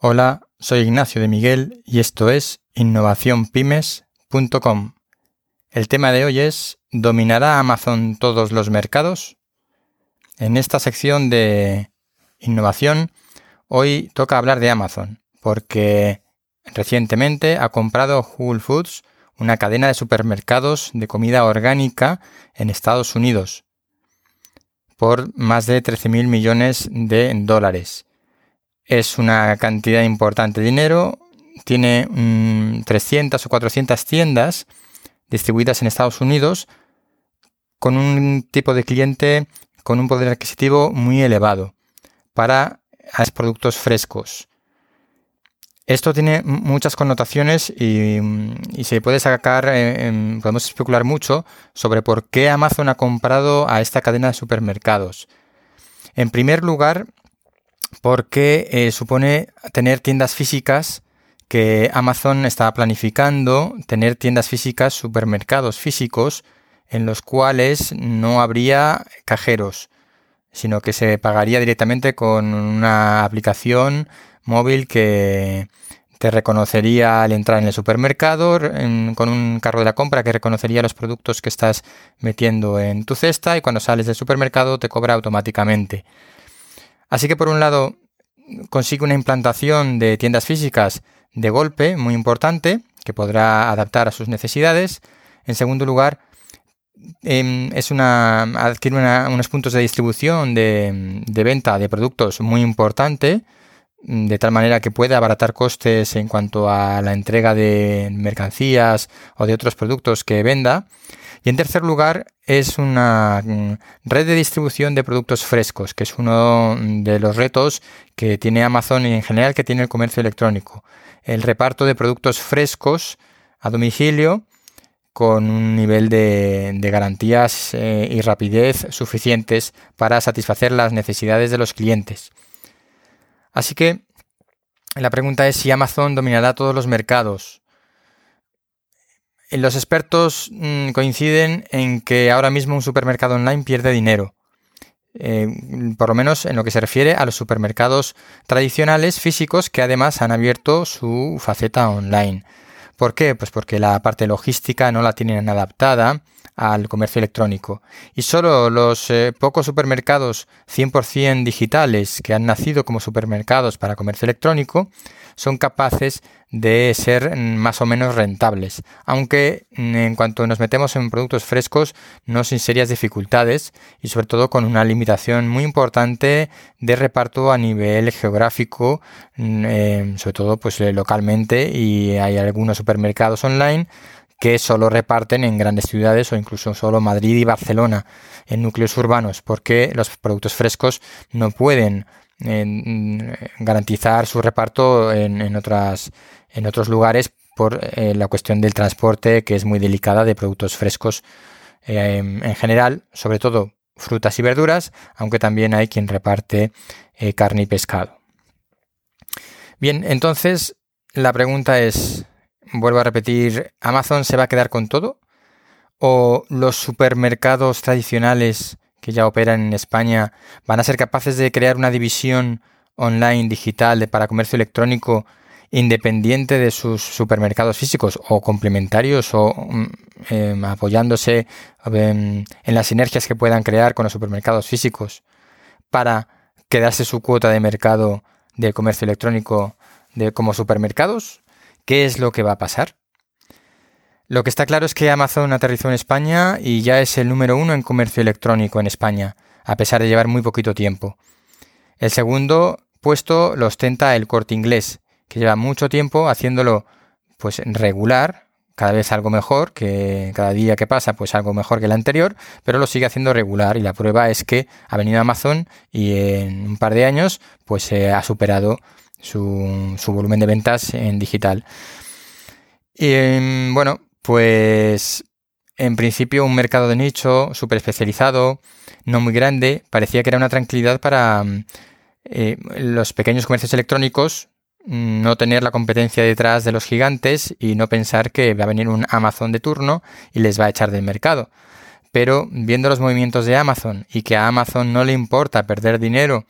Hola, soy Ignacio de Miguel y esto es innovacionpymes.com. El tema de hoy es ¿Dominará Amazon todos los mercados? En esta sección de innovación, hoy toca hablar de Amazon, porque recientemente ha comprado Whole Foods, una cadena de supermercados de comida orgánica en Estados Unidos, por más de 13.000 millones de dólares. Es una cantidad importante de dinero, tiene 300 o 400 tiendas distribuidas en Estados Unidos con un tipo de cliente con un poder adquisitivo muy elevado para productos frescos. Esto tiene muchas connotaciones y, se puede sacar, eh, podemos especular mucho sobre por qué Amazon ha comprado a esta cadena de supermercados. En primer lugar, porque eh, supone tener tiendas físicas que Amazon está planificando, tener tiendas físicas, supermercados físicos, en los cuales no habría cajeros, sino que se pagaría directamente con una aplicación móvil que te reconocería al entrar en el supermercado, con un carro de la compra que reconocería los productos que estás metiendo en tu cesta y cuando sales del supermercado te cobra automáticamente. Así que por un lado consigue una implantación de tiendas físicas de golpe muy importante que podrá adaptar a sus necesidades. En segundo lugar, em, es una, adquiere unos puntos de distribución de, de, venta de productos muy importante, de tal manera que puede abaratar costes en cuanto a la entrega de mercancías o de otros productos que venda. Y en tercer lugar, es una mm, red de distribución de productos frescos, que es uno de los retos que tiene Amazon y en general que tiene el comercio electrónico. El reparto de productos frescos a domicilio con un nivel de, garantías eh, y rapidez suficientes para satisfacer las necesidades de los clientes. Así que la pregunta es si Amazon dominará todos los mercados. Los expertos mm, coinciden en que ahora mismo un supermercado online pierde dinero. Eh, por lo menos en lo que se refiere a los supermercados tradicionales físicos que además han abierto su faceta online. ¿Por qué? Pues porque la parte logística no la tienen adaptada al comercio electrónico. Y solo los eh, pocos supermercados 100% digitales que han nacido como supermercados para comercio electrónico son capaces de ser mm, más o menos rentables, aunque mm, en cuanto nos metemos en productos frescos no sin serias dificultades y sobre todo con una limitación muy importante de reparto a nivel geográfico, mm, eh, sobre todo pues eh, localmente y hay algunos supermercados online que solo reparten en grandes ciudades o incluso solo Madrid y Barcelona en núcleos urbanos, porque los productos frescos no pueden eh, garantizar su reparto en, otras, en otros lugares por eh, la cuestión del transporte que es muy delicada de productos frescos eh, en general, sobre todo frutas y verduras, aunque también hay quien reparte carne y pescado. Bien, entonces la pregunta es, vuelvo a repetir, ¿Amazon se va a quedar con todo? ¿O los supermercados tradicionales que ya operan en España van a ser capaces de crear una división online digital para comercio electrónico independiente de sus supermercados físicos o complementarios o mm, em, apoyándose em, en las sinergias que puedan crear con los supermercados físicos para quedarse su cuota de mercado de comercio electrónico de, como supermercados ¿Qué es lo que va a pasar? Lo que está claro es que Amazon aterrizó en España y ya es el número uno en comercio electrónico en España, a pesar de llevar muy poquito tiempo. El segundo puesto lo ostenta el corte inglés, que lleva mucho tiempo haciéndolo pues regular, cada vez algo mejor, que cada día que pasa pues algo mejor que el anterior, pero lo sigue haciendo regular y la prueba es que ha venido Amazon y en un par de años pues se ha superado su, volumen de ventas en digital. Y em, bueno, pues en principio un mercado de nicho súper especializado, no muy grande, parecía que era una tranquilidad para mm, eh, los pequeños comercios electrónicos mm, no tener la competencia detrás de los gigantes y no pensar que va a venir un Amazon de turno y les va a echar del mercado. Pero viendo los movimientos de Amazon y que a Amazon no le importa perder dinero,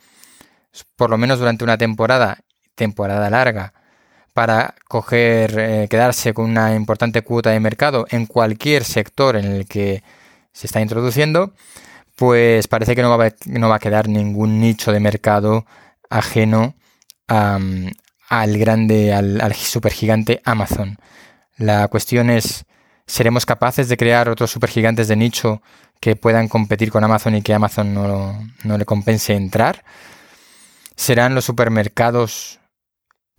por lo menos durante una temporada, temporada larga para coger, eh, quedarse con una importante cuota de mercado en cualquier sector en el que se está introduciendo, pues parece que no va a, no va a quedar ningún nicho de mercado ajeno al grande, al, al supergigante Amazon. La cuestión es, ¿seremos capaces de crear otros supergigantes de nicho que puedan competir con Amazon y que Amazon no, no le compense entrar? ¿Serán los supermercados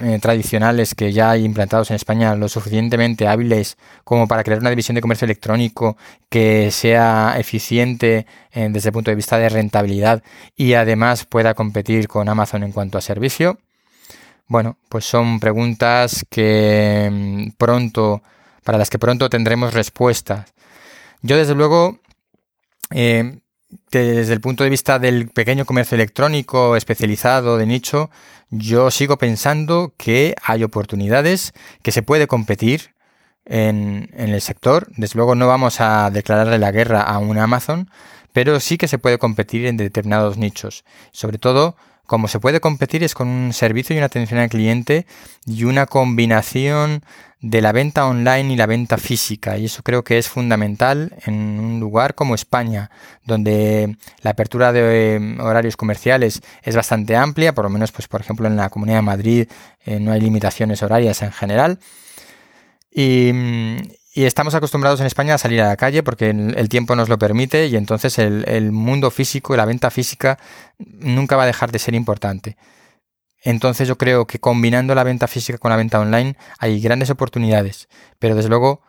eh, tradicionales que ya hay implantados en España lo suficientemente hábiles como para crear una división de comercio electrónico que sea eficiente eh, desde el punto de vista de rentabilidad y además pueda competir con Amazon en cuanto a servicio? Bueno, pues son preguntas que mm, pronto, para las que pronto tendremos respuestas. Yo desde luego eh, desde el punto de vista del pequeño comercio electrónico especializado de nicho, yo sigo pensando que hay oportunidades, que se puede competir en, el sector. Desde luego no vamos a declararle la guerra a un Amazon, pero sí que se puede competir en determinados nichos. Sobre todo, como se puede competir es con un servicio y una atención al cliente y una combinación de la venta online y la venta física. Y eso creo que es fundamental en un lugar como España, donde la apertura de eh, horarios comerciales es bastante amplia, por lo menos, pues, por ejemplo, en la Comunidad de Madrid eh, no hay limitaciones horarias en general. Y, estamos acostumbrados en España a salir a la calle porque el, tiempo nos lo permite y entonces el, el mundo físico y la venta física nunca va a dejar de ser importante. Entonces yo creo que combinando la venta física con la venta online hay grandes oportunidades, pero desde luego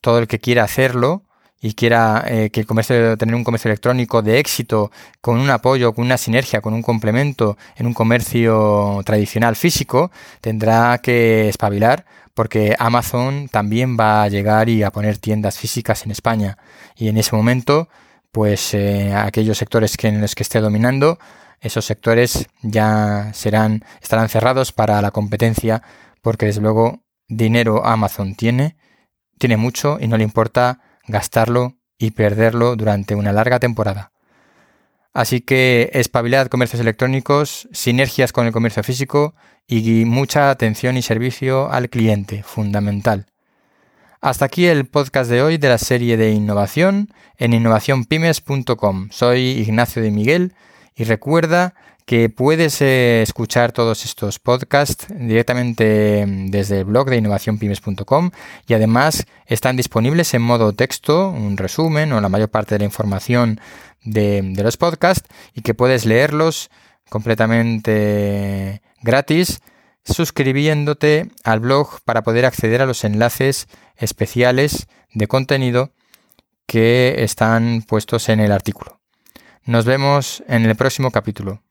todo el que quiera hacerlo y quiera eh, que el comercio tener un comercio electrónico de éxito con un apoyo, con una sinergia, con un complemento en un comercio tradicional físico, tendrá que espabilar porque Amazon también va a llegar y a poner tiendas físicas en España. Y en ese momento pues eh, aquellos sectores que en los que esté dominando esos sectores ya serán, estarán cerrados para la competencia porque desde luego dinero Amazon tiene, tiene mucho y no le importa gastarlo y perderlo durante una larga temporada. Así que espabilidad comercios electrónicos, sinergias con el comercio físico y mucha atención y servicio al cliente, fundamental. Hasta aquí el podcast de hoy de la serie de innovación en innovacionpymes.com. Soy Ignacio de Miguel y recuerda que puedes eh, escuchar todos estos podcasts directamente mm, desde el blog de innovacionpymes.com y además están disponibles en modo texto, un resumen o la mayor parte de la información de, de los podcasts y que puedes leerlos completamente gratis suscribiéndote al blog para poder acceder a los enlaces especiales de contenido que están puestos en el artículo. Nos vemos en el próximo capítulo.